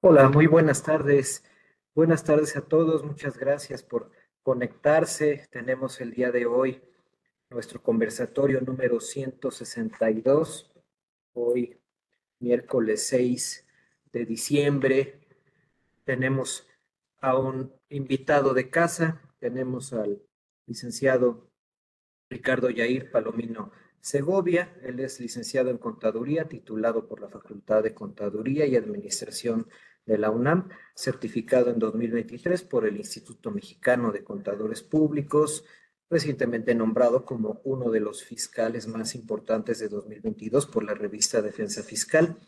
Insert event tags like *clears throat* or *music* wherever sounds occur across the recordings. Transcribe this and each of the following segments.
Hola, muy buenas tardes. Buenas tardes a todos. Muchas gracias por conectarse. Tenemos el día de hoy nuestro conversatorio número 162. Hoy, miércoles 6 de diciembre, tenemos a un invitado de casa. Tenemos al licenciado Ricardo Yair Palomino Segovia. Él es licenciado en Contaduría, titulado por la Facultad de Contaduría y Administración de la UNAM, certificado en 2023 por el Instituto Mexicano de Contadores Públicos, recientemente nombrado como uno de los fiscales más importantes de 2022 por la revista Defensa Fiscal.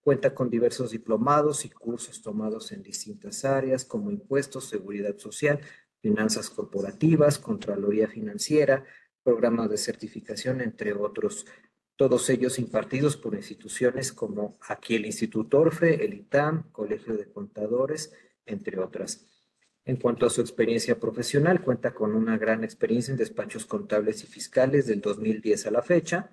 Cuenta con diversos diplomados y cursos tomados en distintas áreas como impuestos, seguridad social, finanzas corporativas, contraloría financiera, programas de certificación, entre otros, todos ellos impartidos por instituciones como aquí el Instituto Orfe, el ITAM, Colegio de Contadores, entre otras. En cuanto a su experiencia profesional, cuenta con una gran experiencia en despachos contables y fiscales del 2010 a la fecha.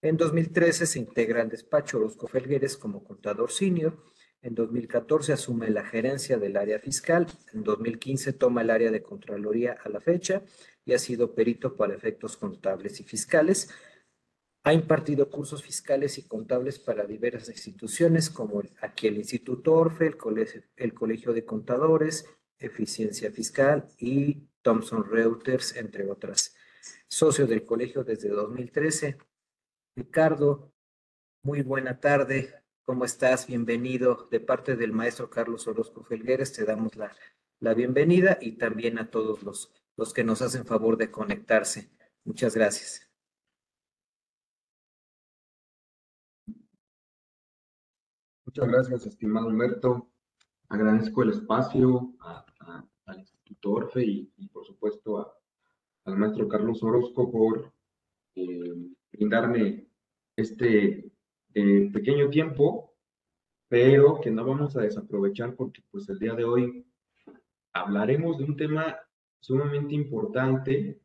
En 2013 se integra al despacho Orozco Felgueres como contador senior. En 2014 asume la gerencia del área fiscal. En 2015 toma el área de Contraloría a la fecha y ha sido perito para efectos contables y fiscales. Ha impartido cursos fiscales y contables para diversas instituciones como aquí el Instituto Orfe, el Colegio, el Colegio de Contadores, Eficiencia Fiscal y Thomson Reuters, entre otras. Socio del colegio desde 2013. Ricardo, muy buena tarde. ¿Cómo estás? Bienvenido. De parte del maestro Carlos Orozco Felgueres, te damos la, la bienvenida y también a todos los los que nos hacen favor de conectarse. Muchas gracias. Muchas gracias, estimado Humberto. Agradezco el espacio al Instituto Orfe y, por supuesto al maestro Carlos Orozco por eh, brindarme este eh, pequeño tiempo, pero que no vamos a desaprovechar porque pues el día de hoy hablaremos de un tema sumamente importante,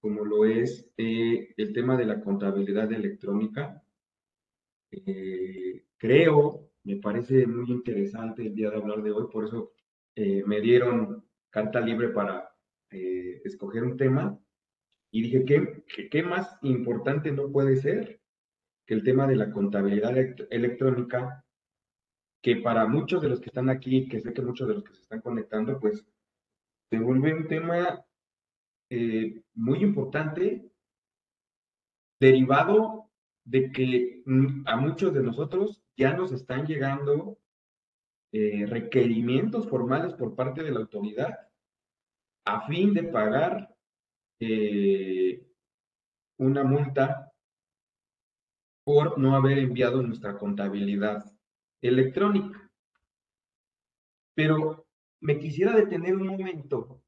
como lo es eh, el tema de la contabilidad electrónica. Eh, creo, me parece muy interesante el día de hablar de hoy, por eso eh, me dieron carta libre para escoger un tema y dije, ¿qué, ¿qué más importante no puede ser que el tema de la contabilidad electrónica que para muchos de los que están aquí, que sé que muchos de los que se están conectando, pues se vuelve un tema eh, muy importante derivado de que a muchos de nosotros ya nos están llegando eh, requerimientos formales por parte de la autoridad a fin de pagar eh, una multa por no haber enviado nuestra contabilidad electrónica. Pero me quisiera detener un momento.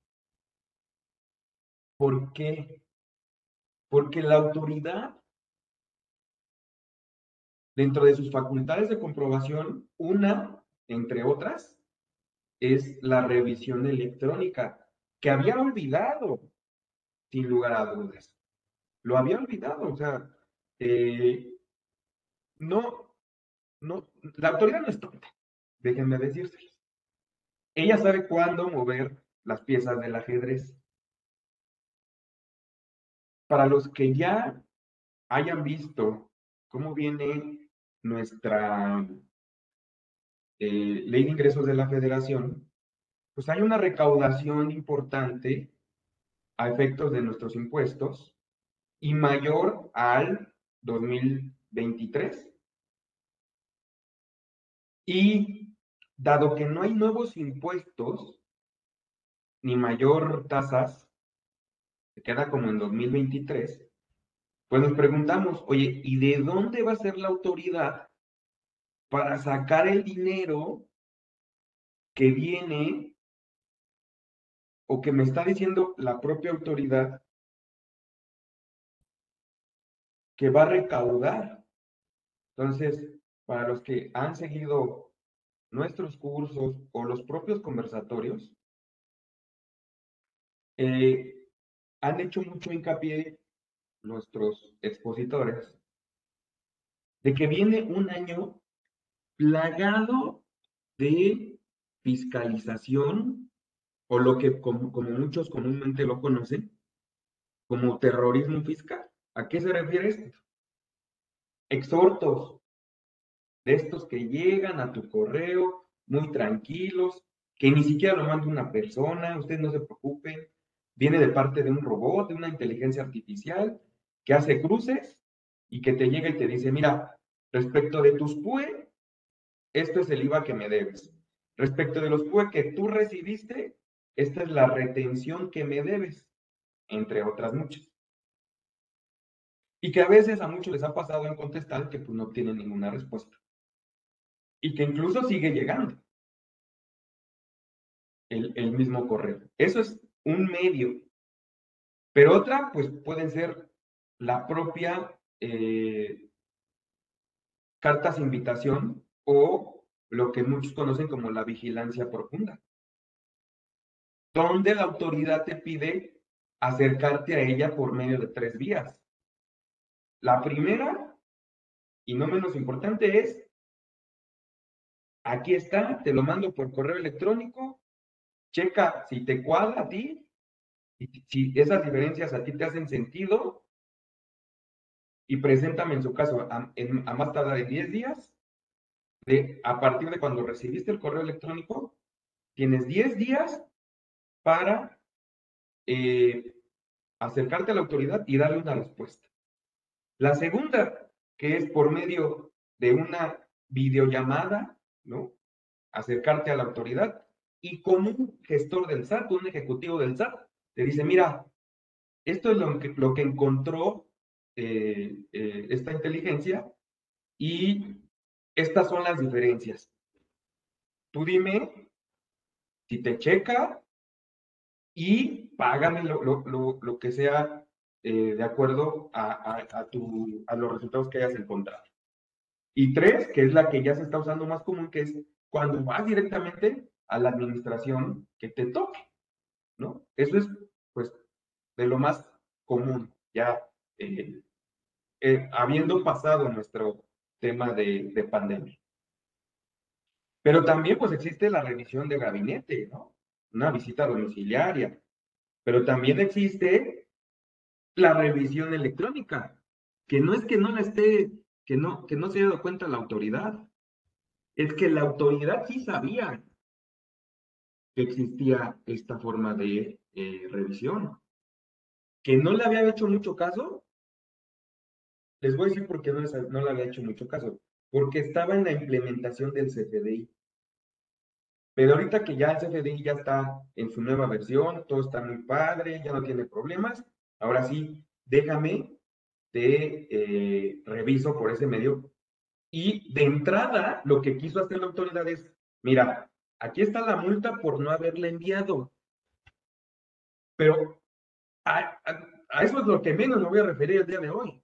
¿Por qué? Porque la autoridad, dentro de sus facultades de comprobación, una, entre otras, es la revisión electrónica, que había olvidado, sin lugar a dudas. Lo había olvidado, o sea, eh, no, no, la autoridad no es tonta, déjenme decírselos. Ella sabe cuándo mover las piezas del ajedrez. Para los que ya hayan visto cómo viene nuestra eh, ley de ingresos de la federación, pues hay una recaudación importante a efectos de nuestros impuestos y mayor al 2023. Y dado que no hay nuevos impuestos ni mayor tasas, se queda como en 2023, pues nos preguntamos, oye, ¿y de dónde va a ser la autoridad para sacar el dinero que viene o que me está diciendo la propia autoridad que va a recaudar? Entonces, para los que han seguido nuestros cursos o los propios conversatorios eh, han hecho mucho hincapié nuestros expositores de que viene un año plagado de fiscalización o lo que como, muchos comúnmente lo conocen como terrorismo fiscal. ¿A qué se refiere esto? Exhortos de estos que llegan a tu correo muy tranquilos, que ni siquiera lo manda una persona, ustedes no se preocupen, viene de parte de un robot, de una inteligencia artificial, que hace cruces y que te llega y te dice, mira, respecto de tus PUE, esto es el IVA que me debes. Respecto de los PUE que tú recibiste, esta es la retención que me debes, entre otras muchas. Y que a veces a muchos les ha pasado en contestar que pues no tienen ninguna respuesta. Y que incluso sigue llegando el, el mismo correo. Eso es un medio. Pero otra, pues pueden ser la propia eh, cartas invitación o lo que muchos conocen como la vigilancia profunda, donde la autoridad te pide acercarte a ella por medio de tres vías. La primera, y no menos importante, es, aquí está, te lo mando por correo electrónico, checa si te cuadra a ti, si esas diferencias a ti te hacen sentido, y preséntame en su caso a, más tardar en 10 días, de, a partir de cuando recibiste el correo electrónico, tienes 10 días para eh, acercarte a la autoridad y darle una respuesta. La segunda, que es por medio de una videollamada, ¿no? Acercarte a la autoridad y como un gestor del SAT, un ejecutivo del SAT, te dice, mira, esto es lo que, lo que encontró eh, eh, esta inteligencia y estas son las diferencias. Tú dime si te checa y págame lo, lo, que sea eh, de acuerdo a, a, tu, a los resultados que hayas encontrado. Y tres, que es la que ya se está usando más común, que es cuando vas directamente a la administración que te toque, ¿no? Eso es, pues, de lo más común. Ya eh, habiendo pasado nuestro tema de, de, pandemia. Pero también pues existe la revisión de gabinete, ¿no? Una visita domiciliaria. Pero también existe la revisión electrónica, que no es que no la esté, que no, que no se haya dado cuenta la autoridad. Es que la autoridad sí sabía que existía esta forma de eh, revisión. Que no le había hecho mucho caso, les voy a decir por qué no, no le había hecho mucho caso. Porque estaba en la implementación del CFDI. Pero ahorita que ya el CFDI ya está en su nueva versión, todo está muy padre, ya no tiene problemas, ahora sí, déjame, te eh, reviso por ese medio. Y de entrada, lo que quiso hacer la autoridad es, mira, aquí está la multa por no haberla enviado. Pero a, a eso es lo que menos me voy a referir el día de hoy.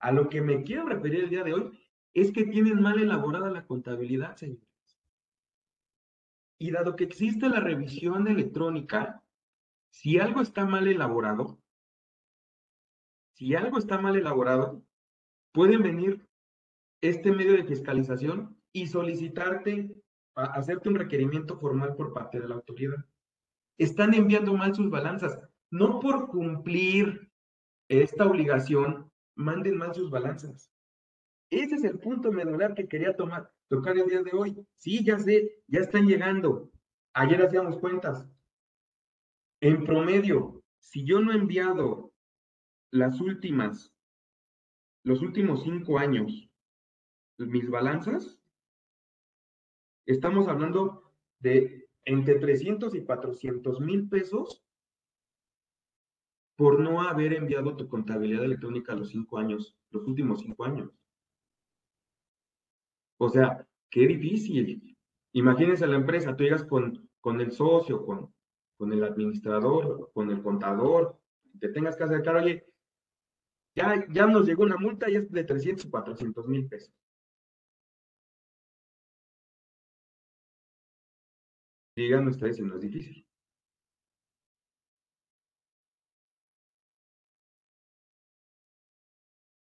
A lo que me quiero referir el día de hoy es que tienen mal elaborada la contabilidad, señores. Y dado que existe la revisión electrónica, si algo está mal elaborado, si algo está mal elaborado, pueden venir este medio de fiscalización y solicitarte, hacerte un requerimiento formal por parte de la autoridad. Están enviando mal sus balanzas, no por cumplir esta obligación manden mal sus balanzas. Ese es el punto medular que quería tocar el día de hoy. Sí, ya sé, ya están llegando. Ayer hacíamos cuentas. En promedio, si yo no he enviado las últimas, los últimos cinco años, mis balanzas, estamos hablando de entre 300 y 400 mil pesos por no haber enviado tu contabilidad electrónica los cinco años, los últimos cinco años. O sea, qué difícil. Imagínense la empresa, tú llegas con, con el socio, con, con el administrador, con el contador, te tengas que acercar, oye, ya, ya nos llegó una multa y es de 300 o 400 mil pesos. Díganme ustedes si no es difícil.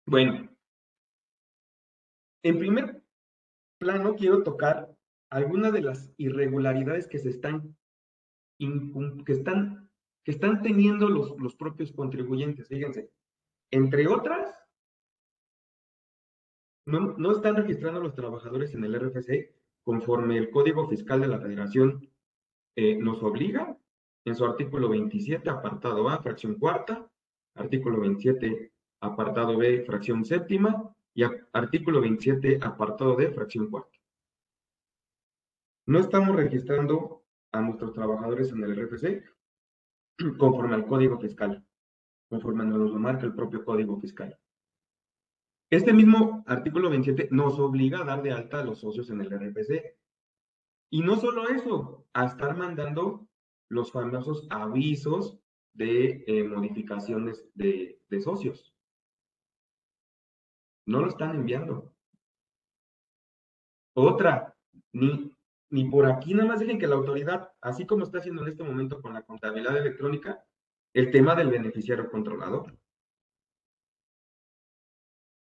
Bueno, En primer plano, quiero tocar algunas de las irregularidades que se están, que están, que están teniendo los, los propios contribuyentes. Fíjense, entre otras, no, no están registrando a los trabajadores en el RFC conforme el Código Fiscal de la Federación eh, nos obliga en su artículo 27, apartado A, fracción cuarta, artículo 27, apartado B, fracción séptima, y artículo 27, apartado D, fracción cuarta. No estamos registrando a nuestros trabajadores en el RFC conforme al Código Fiscal, conforme nos lo marca el propio Código Fiscal. Este mismo artículo 27 nos obliga a dar de alta a los socios en el RFC. Y no solo eso, a estar mandando los famosos avisos de eh, modificaciones de, socios. No lo están enviando. Otra, ni por aquí nada más dejen que la autoridad, así como está haciendo en este momento con la contabilidad electrónica, el tema del beneficiario controlador.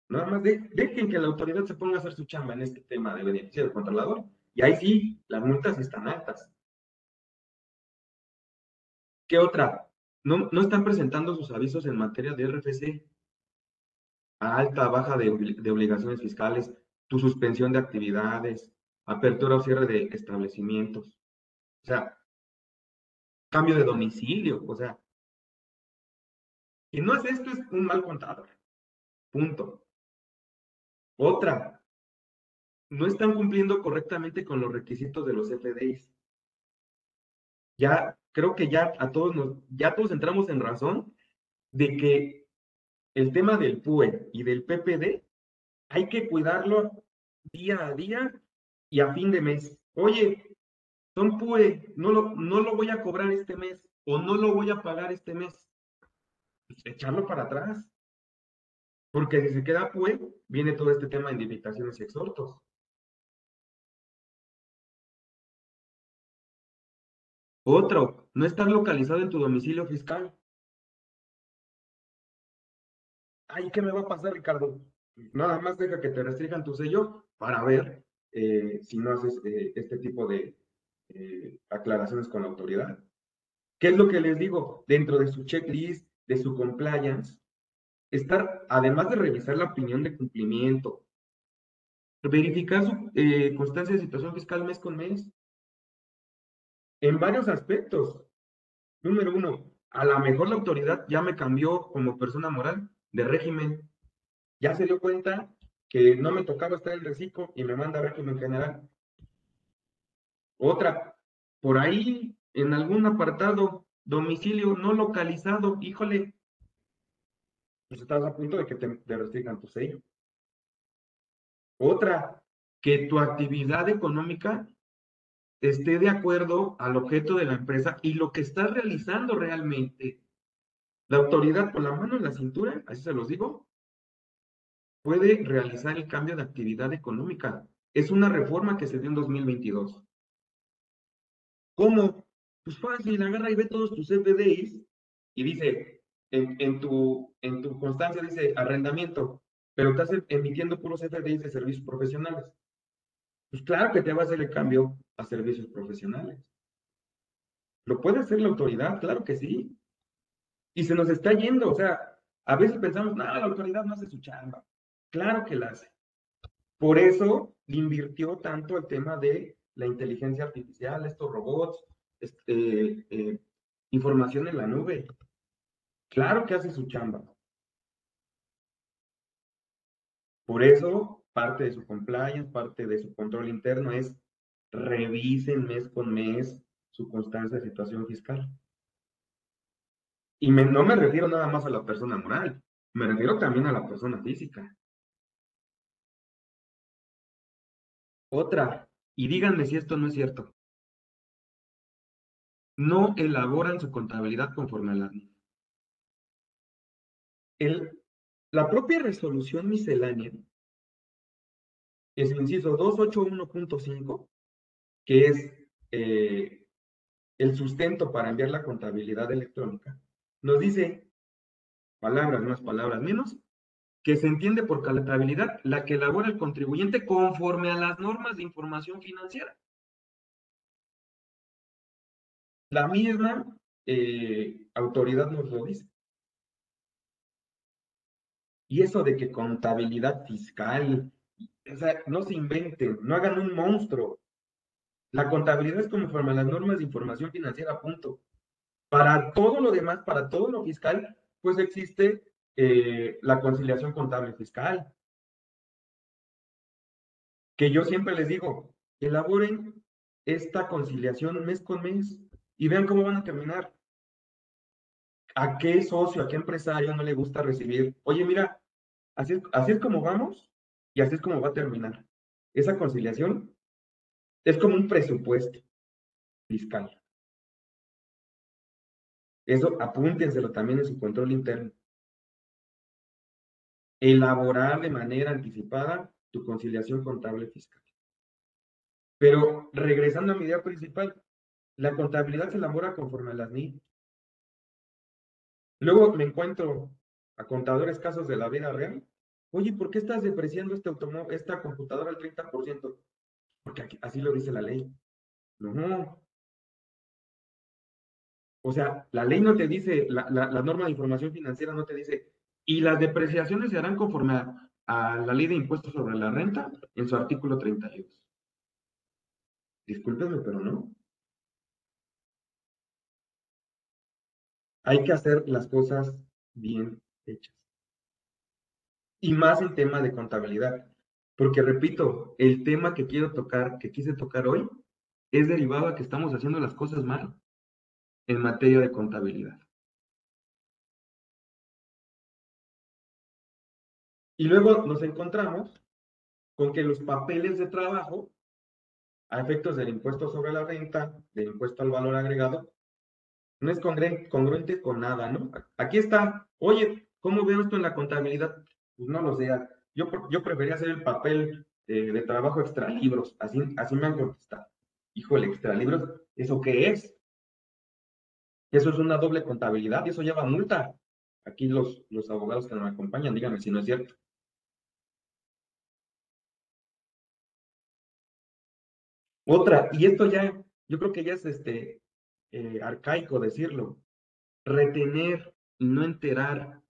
Nada más dejen que la autoridad se ponga a hacer su chamba en este tema de beneficiario controlador. Y ahí sí, las multas están altas. ¿Qué otra? No, no están presentando sus avisos en materia de RFC. A alta, baja de, de obligaciones fiscales, tu suspensión de actividades, apertura o cierre de establecimientos. O sea, cambio de domicilio. O sea, y no es esto, es un mal contador. Punto. Otra, no están cumpliendo correctamente con los requisitos de los FDIs. Ya, creo que ya a todos nos, ya todos entramos en razón de que el tema del PUE y del PPD hay que cuidarlo día a día y a fin de mes. Oye, son PUE, no lo, no lo voy a cobrar este mes o no lo voy a pagar este mes. Pues, echarlo para atrás. Porque si se queda PUE, viene todo este tema de invitaciones y exhortos. Otro, no estar localizado en tu domicilio fiscal. Ay, ¿qué me va a pasar, Ricardo? Nada más deja que te restringan tu sello para ver eh, si no haces eh, este tipo de eh, aclaraciones con la autoridad. ¿Qué es lo que les digo? Dentro de su checklist, de su compliance, estar, además de revisar la opinión de cumplimiento, verificar su eh, constancia de situación fiscal mes con mes, en varios aspectos. Número uno, a lo mejor la autoridad ya me cambió como persona moral de régimen. Ya se dio cuenta que no me tocaba estar en reciclo y me manda régimen general. Otra, por ahí en algún apartado, domicilio no localizado, híjole, pues estás a punto de que te, restringan tu sello. Otra, que tu actividad económica esté de acuerdo al objeto de la empresa y lo que estás realizando realmente. La autoridad con la mano en la cintura, así se los digo, puede realizar el cambio de actividad económica. Es una reforma que se dio en 2022. ¿Cómo? Pues fácil, agarra y ve todos tus FDIs y dice, en, tu, en tu constancia dice arrendamiento, pero estás emitiendo puros FDIs de servicios profesionales. Pues claro que te va a hacer el cambio a servicios profesionales. ¿Lo puede hacer la autoridad? Claro que sí. Y se nos está yendo, o sea, a veces pensamos, no, la autoridad no hace su chamba. Claro que la hace. Por eso invirtió tanto el tema de la inteligencia artificial, estos robots, este, eh, información en la nube. Claro que hace su chamba. Por eso, parte de su compliance, parte de su control interno es revisen mes con mes su constancia de situación fiscal. Y no me refiero nada más a la persona moral, me refiero también a la persona física. Otra, y díganme si esto no es cierto. No elaboran su contabilidad conforme a la ley la propia resolución miscelánea, es el inciso 281.5, que es eh, el sustento para enviar la contabilidad electrónica, nos dice, palabras más, palabras menos, que se entiende por contabilidad la que elabora el contribuyente conforme a las normas de información financiera. La misma eh, autoridad nos lo dice. Y eso de que contabilidad fiscal, o sea, no se inventen, no hagan un monstruo. La contabilidad es conforme a las normas de información financiera, punto. Para todo lo demás, para todo lo fiscal, pues existe eh, la conciliación contable fiscal. Que yo siempre les digo, elaboren esta conciliación mes con mes y vean cómo van a terminar. ¿A qué socio, a qué empresario no le gusta recibir? Oye, mira, así es, así es como vamos y así es como va a terminar. Esa conciliación es como un presupuesto fiscal. Eso apúntenselo también en su control interno. Elaborar de manera anticipada tu conciliación contable fiscal. Pero regresando a mi idea principal, la contabilidad se elabora conforme a las NIT. Luego me encuentro a contadores casos de la vida real. Oye, ¿por qué estás depreciando este esta computadora al 30%? Porque así lo dice la ley. No, o sea, la ley no te dice, la, norma de información financiera no te dice, y las depreciaciones se harán conforme a, la ley de impuestos sobre la renta en su artículo 32. Discúlpenme, pero no. Hay que hacer las cosas bien hechas. Y más en tema de contabilidad. Porque repito, el tema que quiero tocar, que quise tocar hoy, es derivado a que estamos haciendo las cosas mal en materia de contabilidad. Y luego nos encontramos con que los papeles de trabajo, a efectos del impuesto sobre la renta, del impuesto al valor agregado, no es congruente con nada, ¿no? Aquí está, oye, ¿cómo veo esto en la contabilidad? Pues no lo sé, yo, yo prefería hacer el papel eh, de trabajo extra libros, así, así me han contestado. Híjole, extra libros, ¿eso qué es? Eso es una doble contabilidad y eso lleva multa. Aquí los, los abogados que nos acompañan, díganme si no es cierto. Otra, y esto ya, yo creo que ya es este eh, arcaico decirlo, retener y no enterar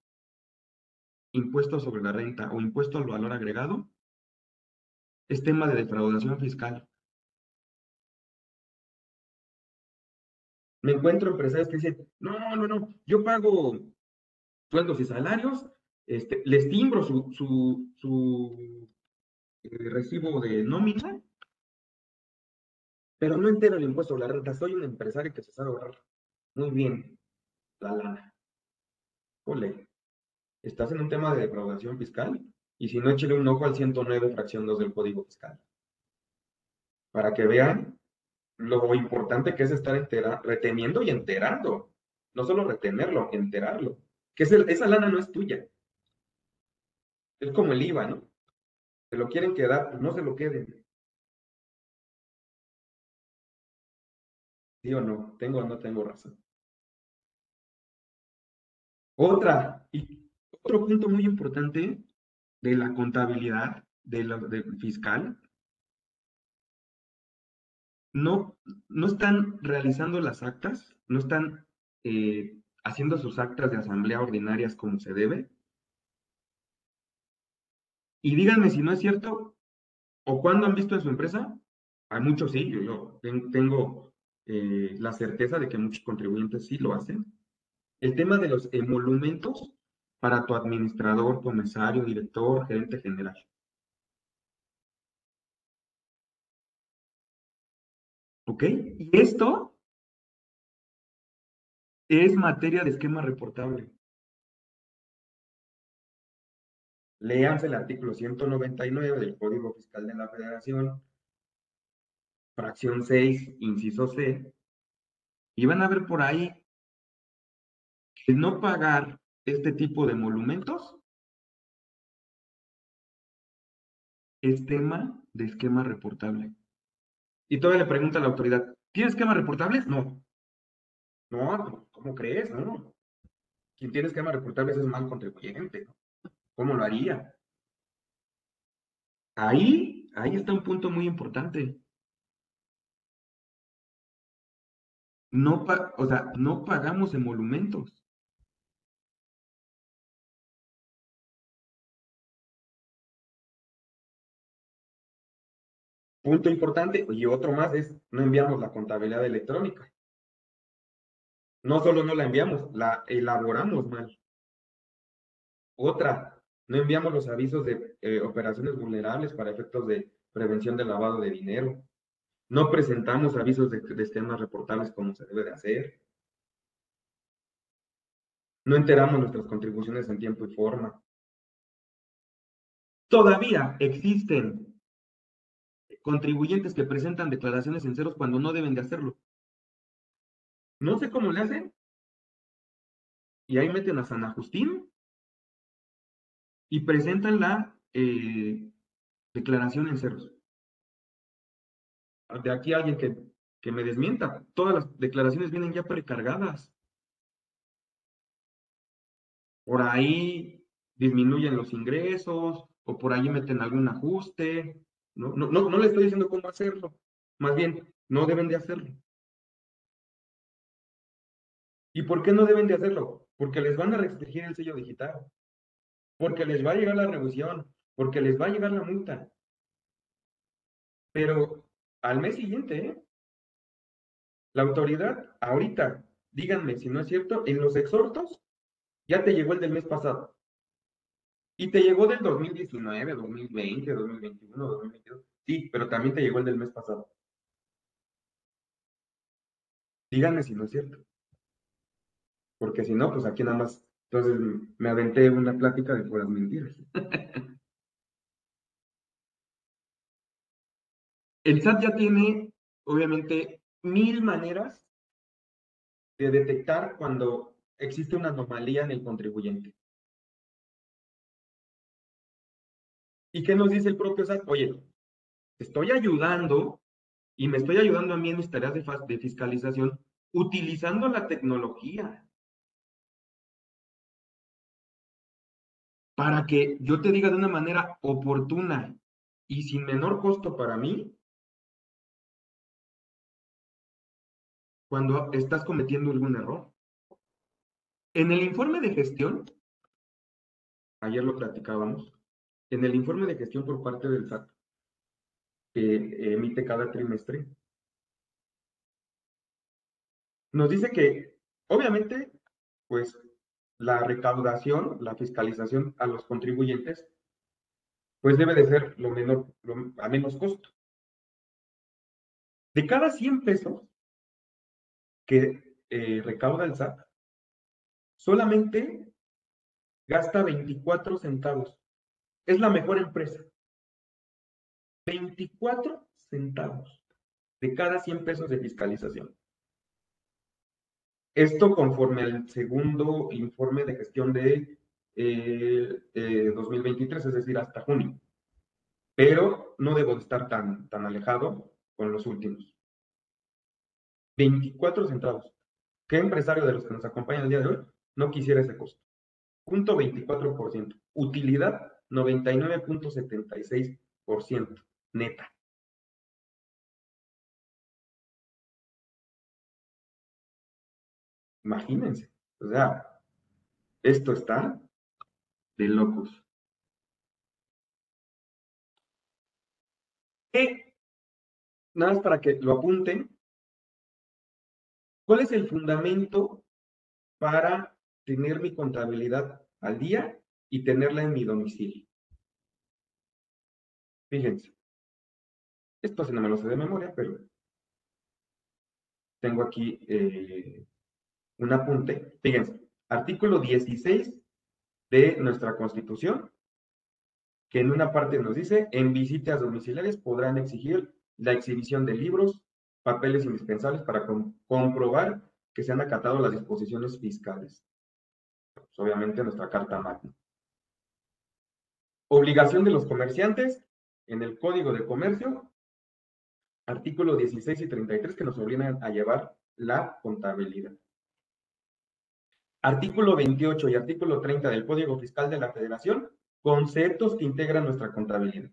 impuestos sobre la renta o impuesto al valor agregado es tema de defraudación fiscal. Me encuentro empresarios que dicen, no, no, no, yo pago sueldos y salarios, este, les timbro su, su, su eh, recibo de nómina, pero no entero el impuesto a la renta. Soy un empresario que se sabe ahorrar muy bien la lana. Ole, estás en un tema de defraudación fiscal y si no, échale un ojo al 109 fracción 2 del Código Fiscal. Para que vean lo importante que es estar reteniendo y enterando. No solo retenerlo, enterarlo. Que esa lana no es tuya. Es como el IVA, ¿no? Se lo quieren quedar, pues no se lo queden. ¿Sí o no? ¿Tengo o no tengo razón? Otra, y otro punto muy importante de la contabilidad, de fiscal, no, no están realizando las actas, no están eh, haciendo sus actas de asamblea ordinarias como se debe. Y díganme si no es cierto, o cuándo han visto en su empresa, hay muchos sí, yo, tengo eh, la certeza de que muchos contribuyentes sí lo hacen. El tema de los emolumentos para tu administrador, comisario, director, gerente general. ¿Ok? Y esto es materia de esquema reportable. Léanse el artículo 199 del Código Fiscal de la Federación, fracción 6, inciso C, y van a ver por ahí que no pagar este tipo de monumentos es tema de esquema reportable. Y todavía le pregunta a la autoridad, ¿tienes esquemas reportables? No. No, ¿cómo crees? No. Quien tiene esquemas reportables es mal contribuyente. ¿Cómo lo haría? Ahí, ahí está un punto muy importante. No, o sea, no pagamos emolumentos. Punto importante, y otro más es, no enviamos la contabilidad electrónica. No solo no la enviamos, la elaboramos mal. Otra, no enviamos los avisos de eh, operaciones vulnerables para efectos de prevención del lavado de dinero. No presentamos avisos de, esquemas reportables como se debe de hacer. No enteramos nuestras contribuciones en tiempo y forma. Todavía existen contribuyentes que presentan declaraciones en ceros cuando no deben de hacerlo. No sé cómo le hacen. Y ahí meten a San Agustín y presentan la eh, declaración en ceros. De aquí alguien que, que me desmienta. Todas las declaraciones vienen ya precargadas. Por ahí disminuyen los ingresos o por ahí meten algún ajuste no, no, no, no le estoy diciendo cómo hacerlo. Más bien, no deben de hacerlo. ¿Y por qué no deben de hacerlo? Porque les van a restringir el sello digital. Porque les va a llegar la revisión. Porque les va a llegar la multa. Pero al mes siguiente, ¿eh? la autoridad, ahorita, díganme si no es cierto, en los exhortos ya te llegó el del mes pasado. Y te llegó del 2019, 2020, 2021, 2022. Sí, pero también te llegó el del mes pasado. Díganme si no es cierto. Porque si no, pues aquí nada más. Entonces me aventé una plática de puras mentiras. *laughs* el SAT ya tiene, obviamente, mil maneras de detectar cuando existe una anomalía en el contribuyente. ¿Y qué nos dice el propio SAT? Oye, estoy ayudando y me estoy ayudando a mí en mis tareas de, fiscalización utilizando la tecnología. Para que yo te diga de una manera oportuna y sin menor costo para mí, cuando estás cometiendo algún error. En el informe de gestión, ayer lo platicábamos, en el informe de gestión por parte del SAT, que emite cada trimestre, nos dice que, obviamente, pues la recaudación, la fiscalización a los contribuyentes, pues debe de ser lo menor, a menos costo. De cada 100 pesos que eh, recauda el SAT, solamente gasta 24 centavos es la mejor empresa. 24 centavos de cada 100 pesos de fiscalización. Esto conforme al segundo informe de gestión de 2023, eh, es decir, hasta junio. Pero no debo estar tan, tan alejado con los últimos. 24 centavos. ¿Qué empresario de los que nos acompañan el día de hoy no quisiera ese costo? Punto 24%. Utilidad 99.76% neta. Imagínense, o sea, esto está de locos. Y nada más para que lo apunten, ¿cuál es el fundamento para tener mi contabilidad al día y tenerla en mi domicilio. Fíjense. Esto sí no me lo sé de memoria, pero tengo aquí eh, un apunte. Fíjense, artículo 16 de nuestra Constitución, que en una parte nos dice, en visitas domiciliarias podrán exigir la exhibición de libros, papeles indispensables para comprobar que se han acatado las disposiciones fiscales. Pues, obviamente nuestra Carta Magna. Obligación de los comerciantes en el Código de Comercio, artículo 16 y 33 que nos obligan a llevar la contabilidad. Artículo 28 y artículo 30 del Código Fiscal de la Federación conceptos que integran nuestra contabilidad.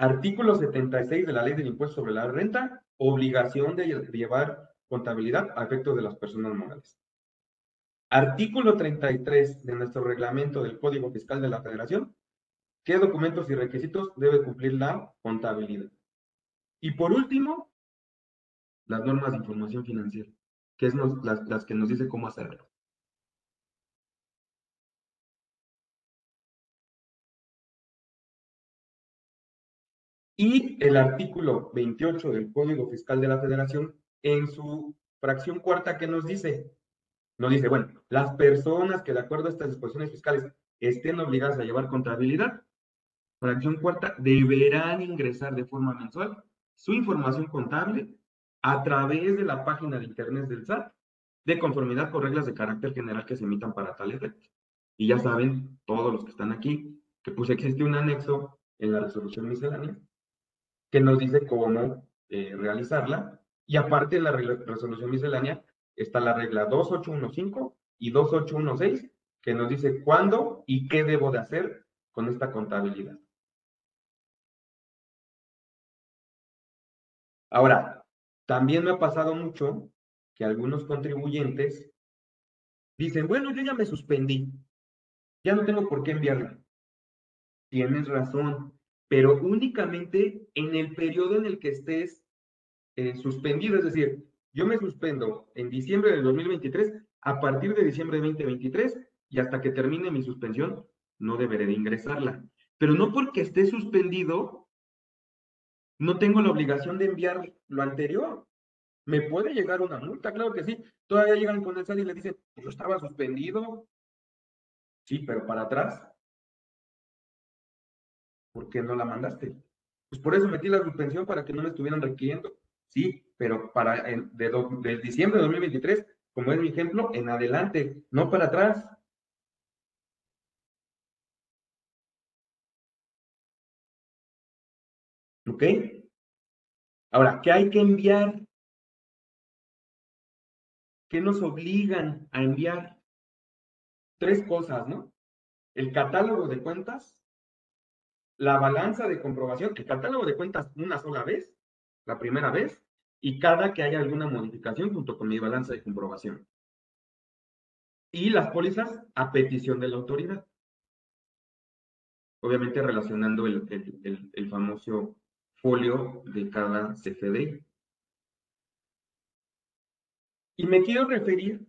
Artículo 76 de la Ley del Impuesto sobre la Renta, obligación de llevar contabilidad a efectos de las personas morales. Artículo 33 de nuestro reglamento del Código Fiscal de la Federación, qué documentos y requisitos debe cumplir la contabilidad. Y por último, las normas de información financiera, que es las, las que nos dice cómo hacerlo. Y el artículo 28 del Código Fiscal de la Federación, en su fracción cuarta, que nos dice? Nos dice, bueno, las personas que de acuerdo a estas disposiciones fiscales estén obligadas a llevar contabilidad, fracción cuarta, deberán ingresar de forma mensual su información contable a través de la página de internet del SAT, de conformidad con reglas de carácter general que se emitan para tal efecto. Y ya saben, todos los que están aquí, que pues existe un anexo en la resolución miscelánea que nos dice cómo eh, realizarla. Y aparte de la resolución miscelánea está la regla 2815 y 2816, que nos dice cuándo y qué debo de hacer con esta contabilidad. Ahora, también me ha pasado mucho que algunos contribuyentes dicen, bueno, yo ya me suspendí, ya no tengo por qué enviarla. Tienes razón, pero únicamente en el periodo en el que estés eh, suspendido. Es decir, yo me suspendo en diciembre del 2023, a partir de diciembre de 2023 y hasta que termine mi suspensión, no deberé de ingresarla. Pero no porque esté suspendido, no tengo la obligación de enviar lo anterior. ¿Me puede llegar una multa? Claro que sí. Todavía llegan con el SAT y le dicen, yo estaba suspendido. Sí, pero para atrás. ¿Por qué no la mandaste? Pues por eso metí la suspensión para que no me estuvieran requiriendo. Sí, pero para de, diciembre de 2023, como es mi ejemplo, en adelante, no para atrás. ¿Ok? Ahora, ¿qué hay que enviar? ¿Qué nos obligan a enviar? Tres cosas, ¿no? El catálogo de cuentas, la balanza de comprobación, el catálogo de cuentas una sola vez, la primera vez, y cada que haya alguna modificación junto con mi balanza de comprobación. Y las pólizas a petición de la autoridad. Obviamente relacionando el, el famoso folio de cada CFDI. Y me quiero referir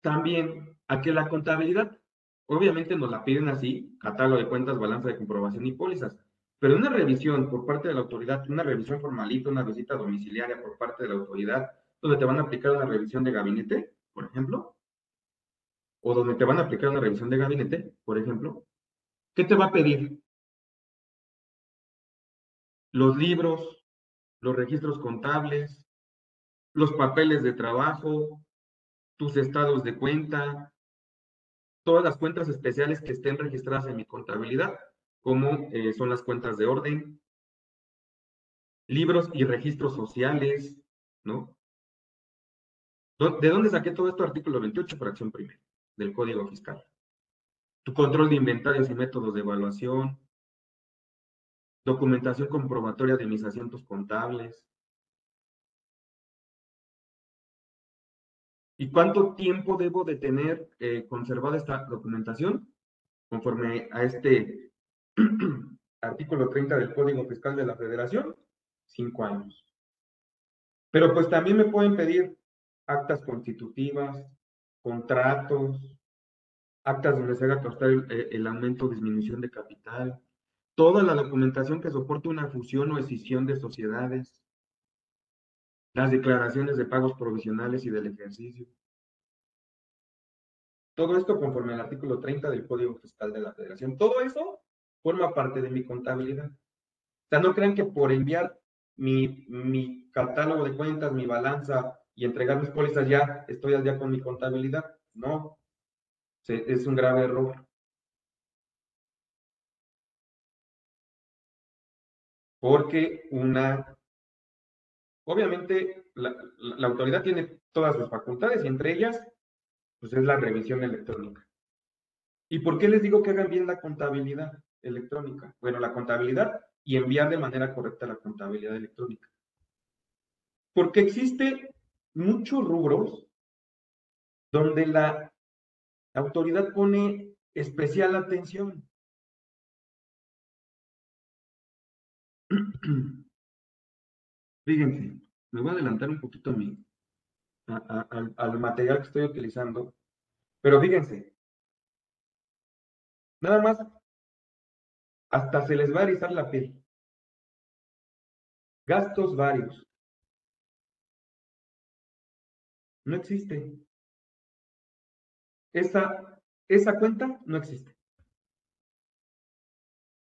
también a que la contabilidad Obviamente nos la piden así, catálogo de cuentas, balanza de comprobación y pólizas. Pero una revisión por parte de la autoridad, una revisión formalita, una visita domiciliaria por parte de la autoridad, donde te van a aplicar una revisión de gabinete, por ejemplo, o donde te van a aplicar una revisión de gabinete, por ejemplo, ¿qué te va a pedir? Los libros, los registros contables, los papeles de trabajo, tus estados de cuenta, todas las cuentas especiales que estén registradas en mi contabilidad, como eh, son las cuentas de orden, libros y registros sociales, ¿no? ¿De dónde saqué todo esto? Artículo 28, fracción primera, del Código Fiscal. Tu control de inventarios y métodos de evaluación, documentación comprobatoria de mis asientos contables, ¿Y cuánto tiempo debo de tener eh, conservada esta documentación? Conforme a este *clears throat* artículo 30 del Código Fiscal de la Federación, cinco años. Pero pues también me pueden pedir actas constitutivas, contratos, actas donde se haga constar el, eh, el, aumento o disminución de capital, toda la documentación que soporte una fusión o escisión de sociedades, las declaraciones de pagos provisionales y del ejercicio. Todo esto conforme al artículo 30 del Código Fiscal de la Federación. Todo eso forma parte de mi contabilidad. O sea, no crean que por enviar mi, mi catálogo de cuentas, mi balanza y entregar mis pólizas ya estoy al día con mi contabilidad. No, es un grave error. Porque una Obviamente, la, autoridad tiene todas sus facultades y entre ellas, pues es la revisión electrónica. ¿Y por qué les digo que hagan bien la contabilidad electrónica? Bueno, la contabilidad y enviar de manera correcta la contabilidad electrónica. Porque existe muchos rubros donde la autoridad pone especial atención. *clears throat* *clears throat* Fíjense, me voy a adelantar un poquito a mí, al material que estoy utilizando, pero fíjense, nada más, hasta se les va a erizar la piel. Gastos varios. No existe. Esa, esa cuenta no existe.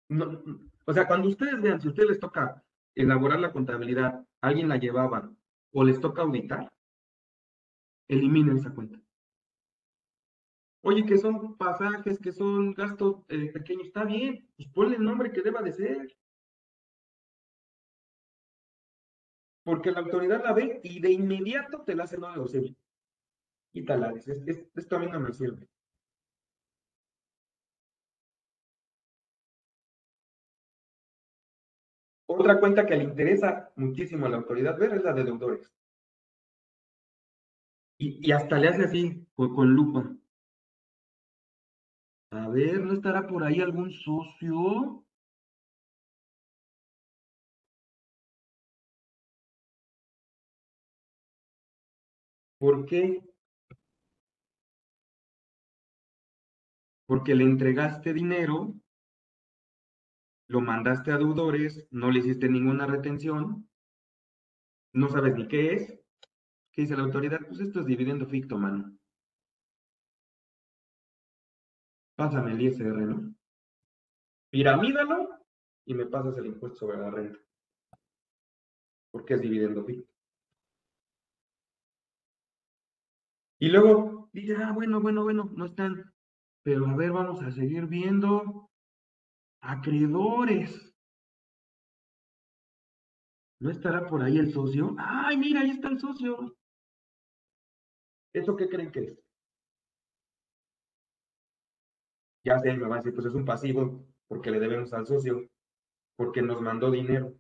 No, o sea, cuando ustedes vean, si a ustedes les toca elaborar la contabilidad, alguien la llevaba o les toca auditar, eliminen esa cuenta. Oye, que son pasajes, que son gastos eh, pequeños, está bien, pues ponle el nombre que deba de ser. Porque la autoridad la ve y de inmediato te la hace no deducible. Tal, esto a mí no me sirve. Otra cuenta que le interesa muchísimo a la autoridad ver es la de deudores. Y, hasta le hace así, con, lupa. A ver, ¿no estará por ahí algún socio? ¿Por qué? Porque le entregaste dinero lo mandaste a deudores, no le hiciste ninguna retención, no sabes ni qué es. ¿Qué dice la autoridad? Pues esto es dividendo ficto, mano. Pásame el ISR, ¿no? Piramídalo y me pasas el impuesto sobre la renta. Porque es dividendo ficto. Y luego dice, ah, bueno, bueno, bueno, no están. Pero a ver, vamos a seguir viendo acreedores. ¿No estará por ahí el socio? ¡Ay, mira, ahí está el socio! ¿Eso qué creen que es? Ya sé, me va a decir, pues es un pasivo porque le debemos al socio, porque nos mandó dinero.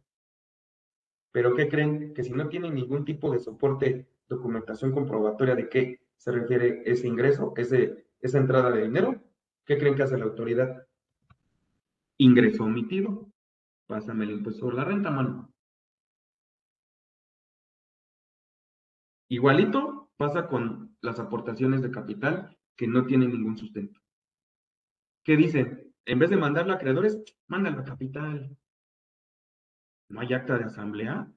Pero ¿qué creen? Que si no tienen ningún tipo de soporte, documentación comprobatoria de qué se refiere ese ingreso, ese, esa entrada de dinero, ¿qué creen que hace la autoridad? Ingreso omitido. Pásame el impuesto sobre la renta, mano. Igualito pasa con las aportaciones de capital que no tienen ningún sustento. ¿Qué dicen? En vez de mandarlo a acreedores, mándalo a capital. ¿No hay acta de asamblea?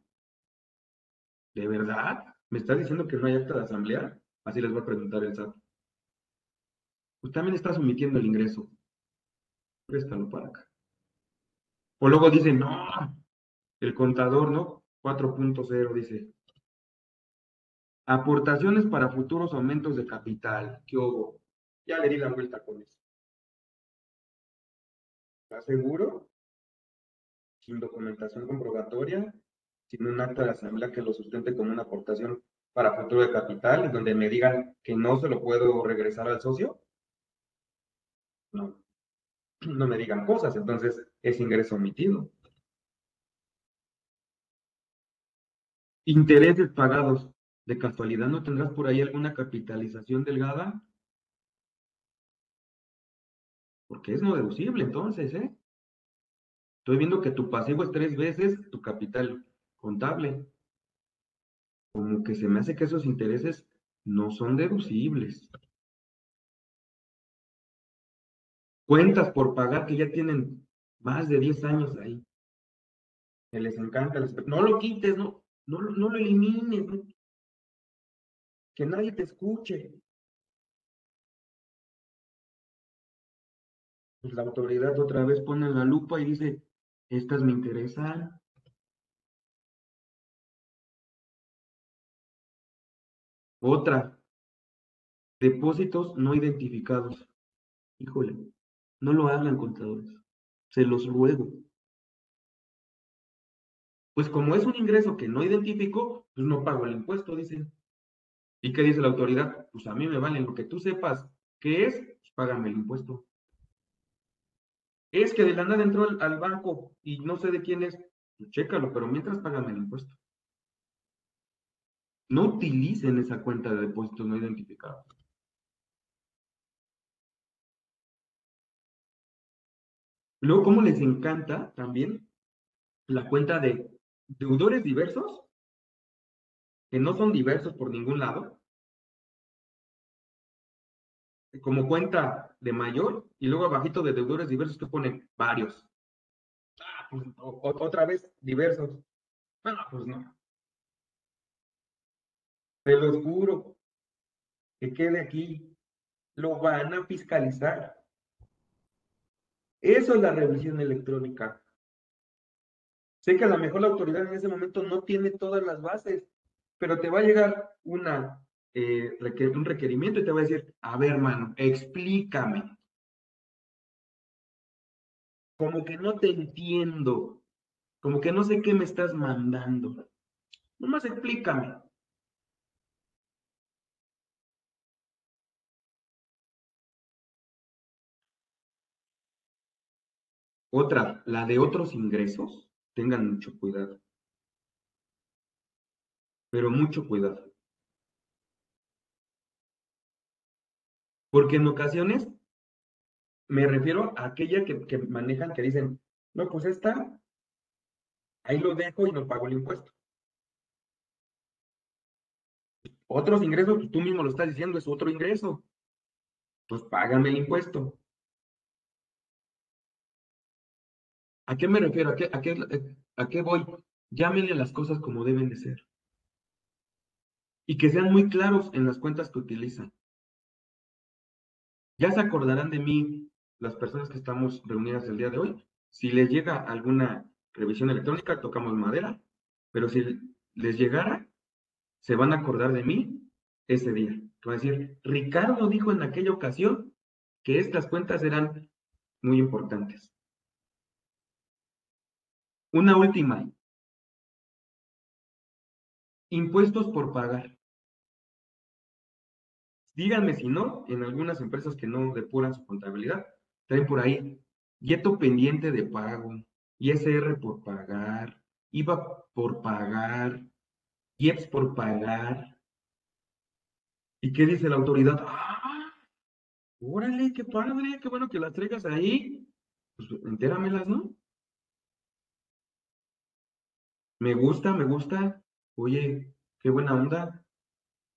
¿De verdad? ¿Me estás diciendo que no hay acta de asamblea? Así les voy a preguntar el SAT. Pues también estás omitiendo el ingreso. Préstalo para acá. O luego dicen, no, el contador, ¿no? 4.0 dice, aportaciones para futuros aumentos de capital. ¿Qué hubo? Ya le di la vuelta con eso. ¿Estás seguro? Sin documentación comprobatoria, sin un acta de asamblea que lo sustente como una aportación para futuro de capital, donde me digan que no se lo puedo regresar al socio. No, no me digan cosas, entonces es ingreso omitido. Intereses pagados. ¿De casualidad no tendrás por ahí alguna capitalización delgada? Porque es no deducible entonces, ¿eh? Estoy viendo que tu pasivo es tres veces tu capital contable. Como que se me hace que esos intereses no son deducibles. Cuentas por pagar que ya tienen más de 10 años ahí. Que les encanta. no lo quites, no, no, no lo elimines. Que nadie te escuche. Pues la autoridad otra vez pone la lupa y dice, estas me interesan. Otra, depósitos no identificados. Híjole, no lo hagan, contadores. Se los ruego. Pues como es un ingreso que no identifico, pues no pago el impuesto, dicen. ¿Y qué dice la autoridad? Pues a mí me vale lo que tú sepas qué es, pues págame el impuesto. Es que de la nada entró al, banco y no sé de quién es. Pues chécalo, pero mientras págame el impuesto. No utilicen esa cuenta de depósitos no identificados. Luego, ¿cómo les encanta también la cuenta de deudores diversos? Que no son diversos por ningún lado. Como cuenta de mayor y luego abajito de deudores diversos que ponen varios. Ah, pues, otra vez diversos. Ah, pues no. Te lo juro. Que quede aquí. Lo van a fiscalizar. Eso es la revisión electrónica. Sé que a lo mejor la autoridad en ese momento no tiene todas las bases, pero te va a llegar una, eh, un requerimiento y te va a decir, a ver, hermano, explícame. Como que no te entiendo, como que no sé qué me estás mandando. Nomás explícame. Otra, la de otros ingresos, tengan mucho cuidado. Pero mucho cuidado. Porque en ocasiones me refiero a aquella que, manejan que dicen, no, pues esta, ahí lo dejo y no pago el impuesto. Otros ingresos, pues tú mismo lo estás diciendo, es otro ingreso. Pues págame el impuesto. ¿A qué me refiero? ¿A qué, a qué voy? Llámenle las cosas como deben de ser. Y que sean muy claros en las cuentas que utilizan. Ya se acordarán de mí las personas que estamos reunidas el día de hoy. Si les llega alguna revisión electrónica, tocamos madera, pero si les llegara, se van a acordar de mí ese día. Van a decir, Ricardo dijo en aquella ocasión que estas cuentas eran muy importantes. Una última. Impuestos por pagar. Díganme si no, en algunas empresas que no depuran su contabilidad, traen por ahí yeto pendiente de pago, ISR por pagar, IVA por pagar, IEPS por pagar. ¿Y qué dice la autoridad? ¡Ah! Órale, qué padre, qué bueno que las traigas ahí. Pues entéramelas, ¿no? Me gusta, me gusta, oye, qué buena onda,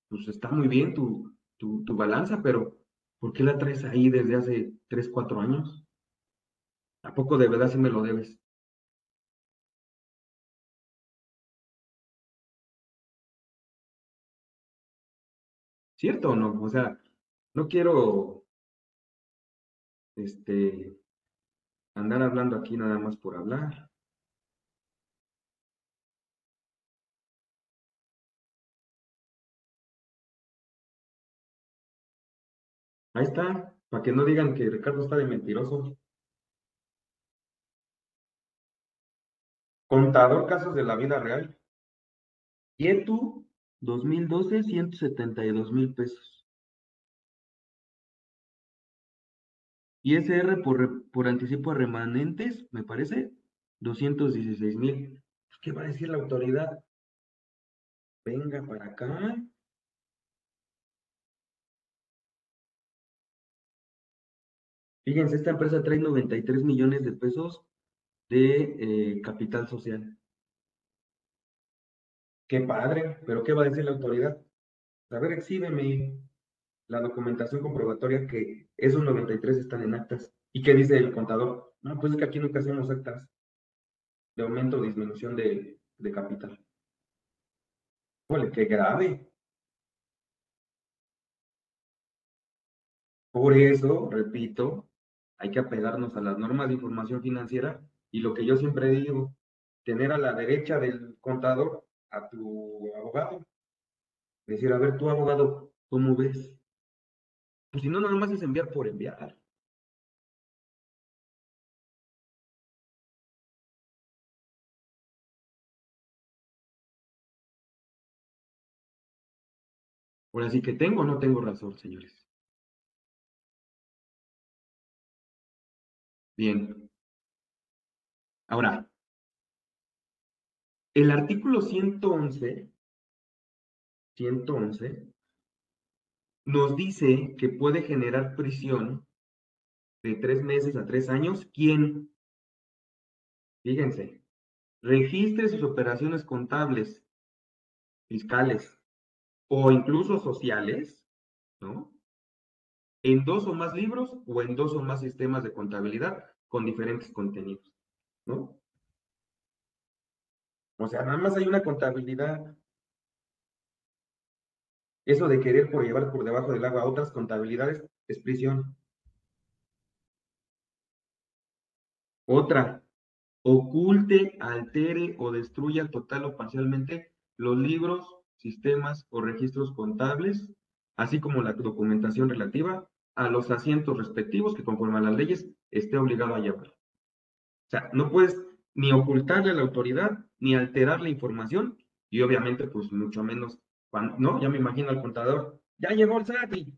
pues está muy bien tu, tu, tu balanza, pero ¿por qué la traes ahí desde hace 3, 4 años? ¿A poco de verdad sí me lo debes? ¿Cierto o no? O sea, no quiero este andar hablando aquí nada más por hablar. Ahí está, para que no digan que Ricardo está de mentiroso. Contador casos de la vida real. IETU 2012, 172 mil pesos. ISR por, por anticipo a remanentes, me parece, 216 mil. ¿Qué va a decir la autoridad? Venga para acá. Fíjense, esta empresa trae 93 millones de pesos de eh, capital social. Qué padre, pero ¿qué va a decir la autoridad? A ver, exhíbeme la documentación comprobatoria que esos 93 están en actas. ¿Y qué dice el contador? No, pues es que aquí nunca hacemos actas de aumento o disminución de, capital. Ole, qué grave. Por eso, repito, hay que apegarnos a las normas de información financiera y lo que yo siempre digo, tener a la derecha del contador a tu abogado. Decir, a ver, tu abogado, ¿cómo ves? Pues si no, nada más es enviar por enviar. Ahora sí que tengo o no tengo razón, señores. Bien. Ahora, el artículo 111, 111, nos dice que puede generar prisión de tres meses a tres años. ¿Quién? Fíjense, registre sus operaciones contables, fiscales o incluso sociales, ¿no? En dos o más libros o en dos o más sistemas de contabilidad con diferentes contenidos, ¿no? O sea, nada más hay una contabilidad. Eso de querer por llevar por debajo del agua otras contabilidades es prisión. Otra, oculte, altere o destruya total o parcialmente los libros, sistemas o registros contables, así como la documentación relativa a los asientos respectivos que conforme a las leyes esté obligado a llevar. O sea, no puedes ni ocultarle a la autoridad, ni alterar la información, y obviamente, pues mucho menos, ¿no? Ya me imagino al contador, ya llegó el SAT y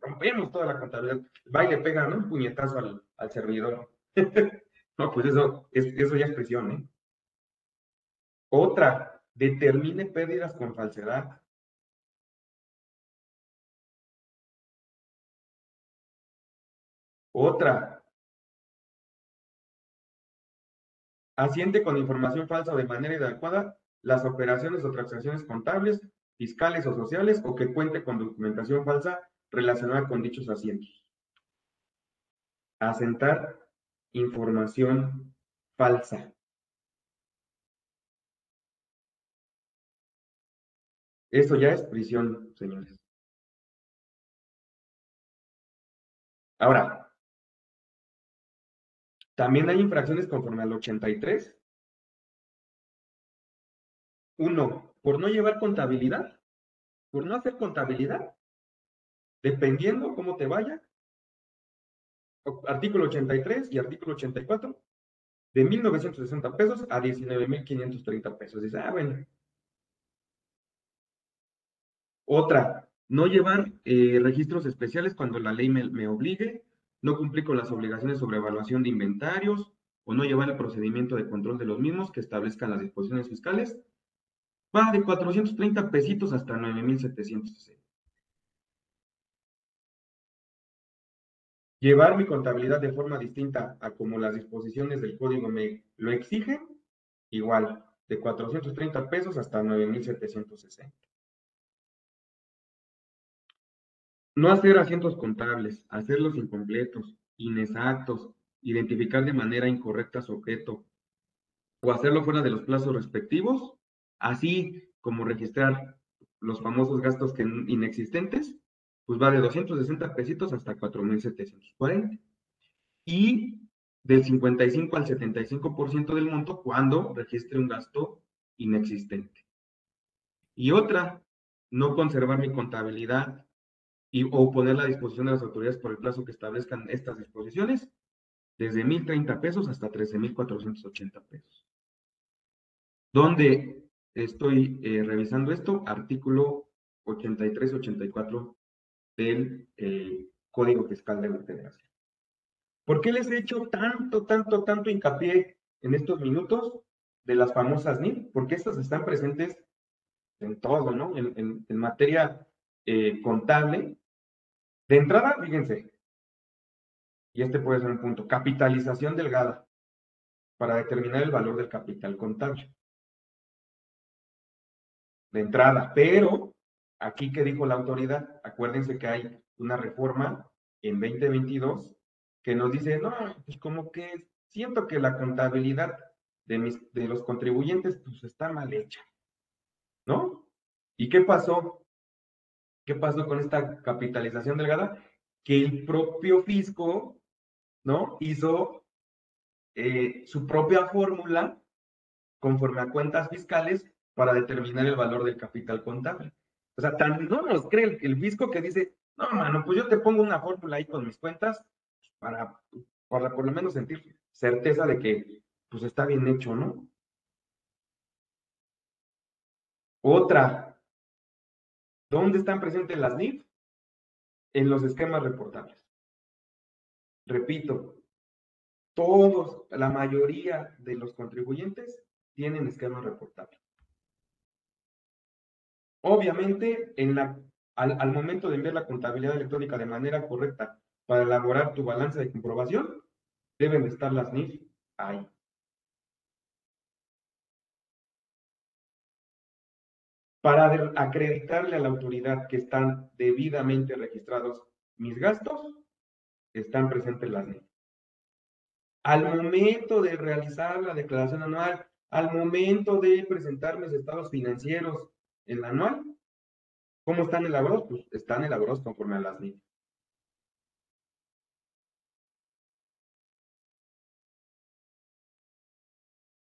rompemos toda la contabilidad. Va y le pega, ¿no? Un puñetazo al, al servidor. *laughs* No, pues eso, eso ya es prisión, ¿eh? Otra, determine pérdidas con falsedad. Otra, asiente con información falsa de manera inadecuada las operaciones o transacciones contables, fiscales o sociales o que cuente con documentación falsa relacionada con dichos asientos. Asentar información falsa. Eso ya es prisión, señores. Ahora, también hay infracciones conforme al 83. Uno, por no llevar contabilidad, por no hacer contabilidad, dependiendo cómo te vaya, artículo 83 y artículo 84, de 1.960 pesos a 19.530 pesos. Dice, ah, bueno. Otra, no llevar eh, registros especiales cuando la ley me, me obligue, no cumplir con las obligaciones sobre evaluación de inventarios o no llevar el procedimiento de control de los mismos que establezcan las disposiciones fiscales, va de 430 pesitos hasta 9.760. llevar mi contabilidad de forma distinta a como las disposiciones del código me lo exigen, igual, de 430 pesos hasta 9,760. No hacer asientos contables, hacerlos incompletos, inexactos, identificar de manera incorrecta su objeto o hacerlo fuera de los plazos respectivos, así como registrar los famosos gastos que inexistentes pues va de 260 pesitos hasta 4,740. Y del 55 al 75% del monto cuando registre un gasto inexistente. Y otra, no conservar mi contabilidad y, o ponerla a disposición de las autoridades por el plazo que establezcan estas disposiciones, desde 1,030 pesos hasta 13,480 pesos. ¿Dónde estoy eh, revisando esto? Artículo 83-84 del eh, Código Fiscal de la Federación. ¿Por qué les he hecho tanto, tanto, tanto hincapié en estos minutos de las famosas NIF? Porque estas están presentes en todo, ¿no? En, materia eh, contable. De entrada, fíjense, y este puede ser un punto, capitalización delgada para determinar el valor del capital contable. De entrada, pero Aquí que dijo la autoridad, acuérdense que hay una reforma en 2022 que nos dice, no, pues como que siento que la contabilidad de, de los contribuyentes pues está mal hecha, ¿no? ¿Y qué pasó? ¿Qué pasó con esta capitalización delgada? Que el propio fisco, ¿no? Hizo eh, su propia fórmula conforme a cuentas fiscales para determinar el valor del capital contable. O sea, tan no nos cree el, fisco que dice, no, mano, pues yo te pongo una fórmula ahí con mis cuentas para, para por lo menos sentir certeza de que pues está bien hecho, ¿no? Otra, ¿dónde están presentes las NIF? En los esquemas reportables. Repito, todos, la mayoría de los contribuyentes tienen esquema reportable. Obviamente, al, al, momento de enviar la contabilidad electrónica de manera correcta para elaborar tu balance de comprobación, deben estar las NIF ahí. Para acreditarle a la autoridad que están debidamente registrados mis gastos, están presentes las NIF. Al momento de realizar la declaración anual, al momento de presentar mis estados financieros en la anual, ¿cómo están elaborados? Pues están elaborados conforme a las NIF.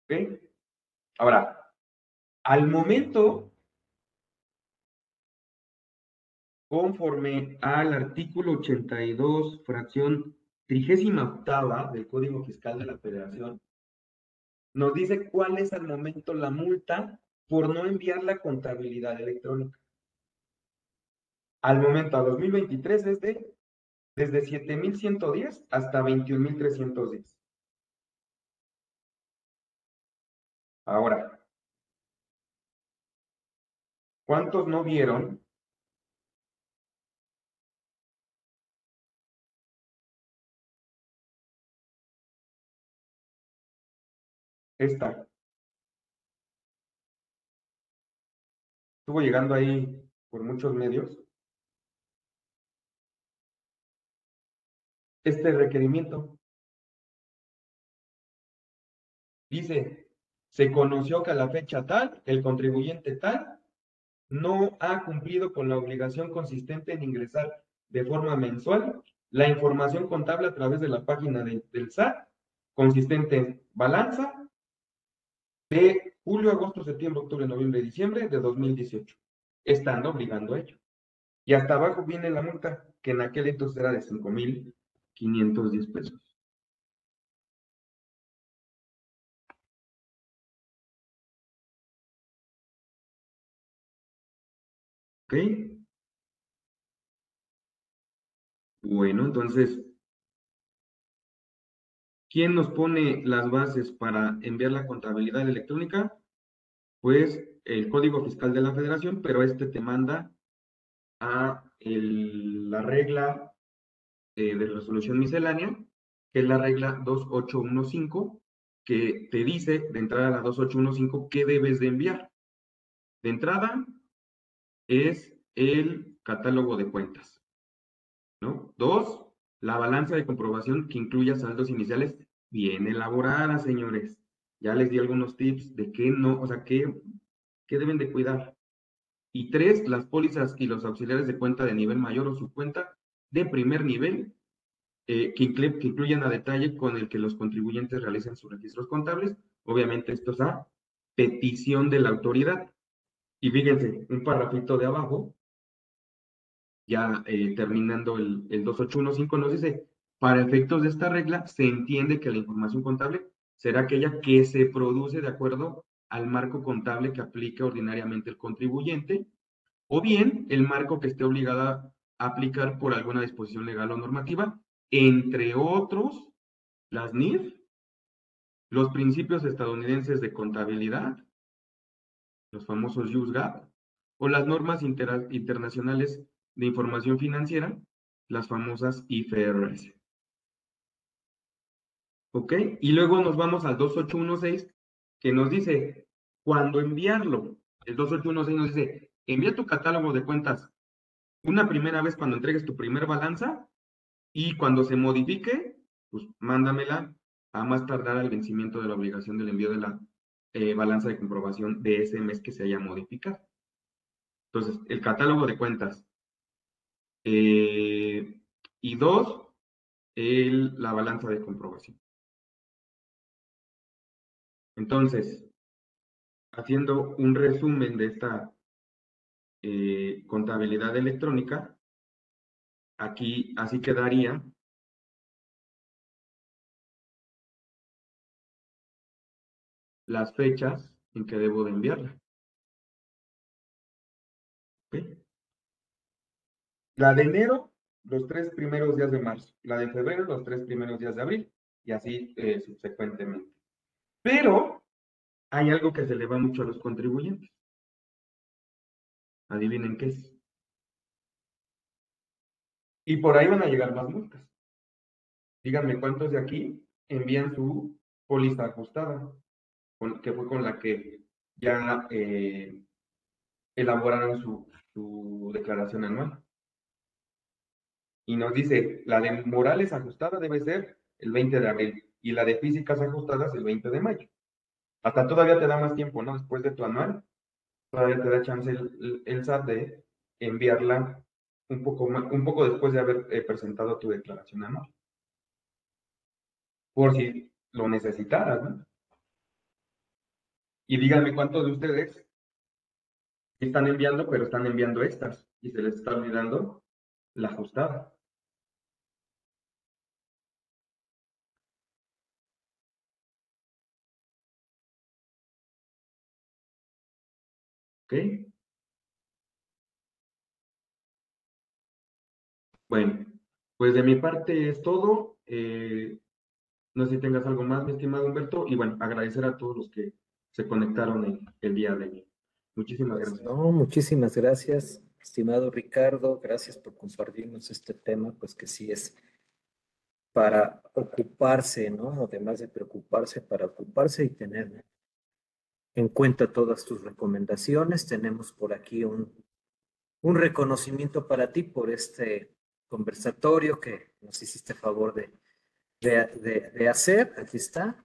¿Ok? Ahora, al momento, conforme al artículo 82, fracción trigésima octava del Código Fiscal de la Federación, nos dice cuál es al momento la multa por no enviar la contabilidad electrónica. Al momento, a 2023 es de desde 7.110 hasta 21.310. Ahora, ¿cuántos no vieron esta. Estuvo llegando ahí por muchos medios. Este requerimiento dice, se conoció que a la fecha tal, el contribuyente tal no ha cumplido con la obligación consistente en ingresar de forma mensual la información contable a través de la página del SAT, consistente en balanza, de julio, agosto, septiembre, octubre, noviembre, diciembre de 2018, estando obligando a ello. Y hasta abajo viene la multa, que en aquel entonces era de 5.510 pesos. ¿Ok? Bueno, entonces, ¿Quién nos pone las bases para enviar la contabilidad electrónica? Pues el Código Fiscal de la Federación, pero este te manda a la regla eh, de resolución miscelánea, que es la regla 2815, que te dice de entrada a la 2815 qué debes de enviar. De entrada es el catálogo de cuentas. ¿no? Dos, la balanza de comprobación que incluya saldos iniciales bien elaborada, señores. Ya les di algunos tips de qué no, o sea, qué, qué deben de cuidar. Y tres, las pólizas y los auxiliares de cuenta de nivel mayor o su cuenta de primer nivel eh, que, que, incluyan a detalle con el que los contribuyentes realicen sus registros contables. Obviamente esto es a petición de la autoridad. Y fíjense, un parrafito de abajo, ya eh, terminando el, el 2815, nos dice, para efectos de esta regla, se entiende que la información contable será aquella que se produce de acuerdo al marco contable que aplica ordinariamente el contribuyente, o bien el marco que esté obligado a aplicar por alguna disposición legal o normativa, entre otros, las NIF, los principios estadounidenses de contabilidad, los famosos USGAP, o las normas internacionales de información financiera, las famosas IFRS. ¿Ok? Y luego nos vamos al 2816, que nos dice, cuando enviarlo, el 2816 nos dice, envía tu catálogo de cuentas una primera vez cuando entregues tu primer balanza y cuando se modifique, pues mándamela a más tardar al vencimiento de la obligación del envío de la eh, balanza de comprobación de ese mes que se haya modificado. Entonces, el catálogo de cuentas. Eh, y dos, el, la balanza de comprobación. Entonces, haciendo un resumen de esta eh, contabilidad electrónica, aquí así quedaría las fechas en que debo de enviarla. La de enero, los tres primeros días de marzo. La de febrero, los tres primeros días de abril. y así eh, subsecuentemente. Pero hay algo que se le va mucho a los contribuyentes. Adivinen qué es. Y por ahí van a llegar más multas. Díganme cuántos de aquí envían su póliza ajustada, que fue con la que ya eh, elaboraron su declaración anual. Y nos dice, la de morales ajustada debe ser el 20 de abril y la de físicas ajustadas el 20 de mayo. Hasta todavía te da más tiempo, ¿no? Después de tu anual, todavía te da chance el, SAT de enviarla un poco, un poco después de haber eh, presentado tu declaración anual. Por si lo necesitaras, ¿no? Y díganme cuántos de ustedes están enviando, pero están enviando estas y se les está olvidando la ajustada. ¿Ok? Bueno, pues de mi parte es todo. Eh, no sé si tengas algo más, mi estimado Humberto. Y bueno, agradecer a todos los que se conectaron el, el día de hoy. Muchísimas gracias. No, muchísimas gracias, estimado Ricardo. Gracias por compartirnos este tema, pues que sí es para ocuparse, ¿no? Además de preocuparse, para ocuparse y tener en cuenta todas tus recomendaciones. Tenemos por aquí un, un reconocimiento para ti por este conversatorio que nos hiciste favor de, de, de hacer. Aquí está.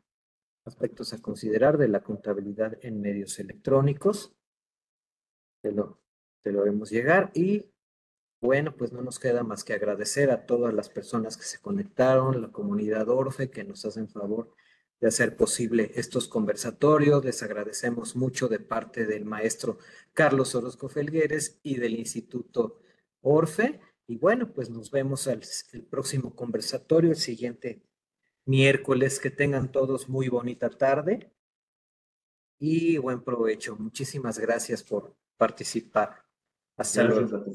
Aspectos a considerar de la contabilidad en medios electrónicos te lo, te lo haremos llegar y bueno, pues no nos queda más que agradecer a todas las personas que se conectaron, la comunidad Orfe que nos hacen favor de hacer posible estos conversatorios. Les agradecemos mucho de parte del maestro Carlos Orozco Felgueres y del Instituto Orfe. Y bueno, pues nos vemos al el próximo conversatorio, el siguiente miércoles. Que tengan todos muy bonita tarde y buen provecho. Muchísimas gracias por participar. Hasta luego.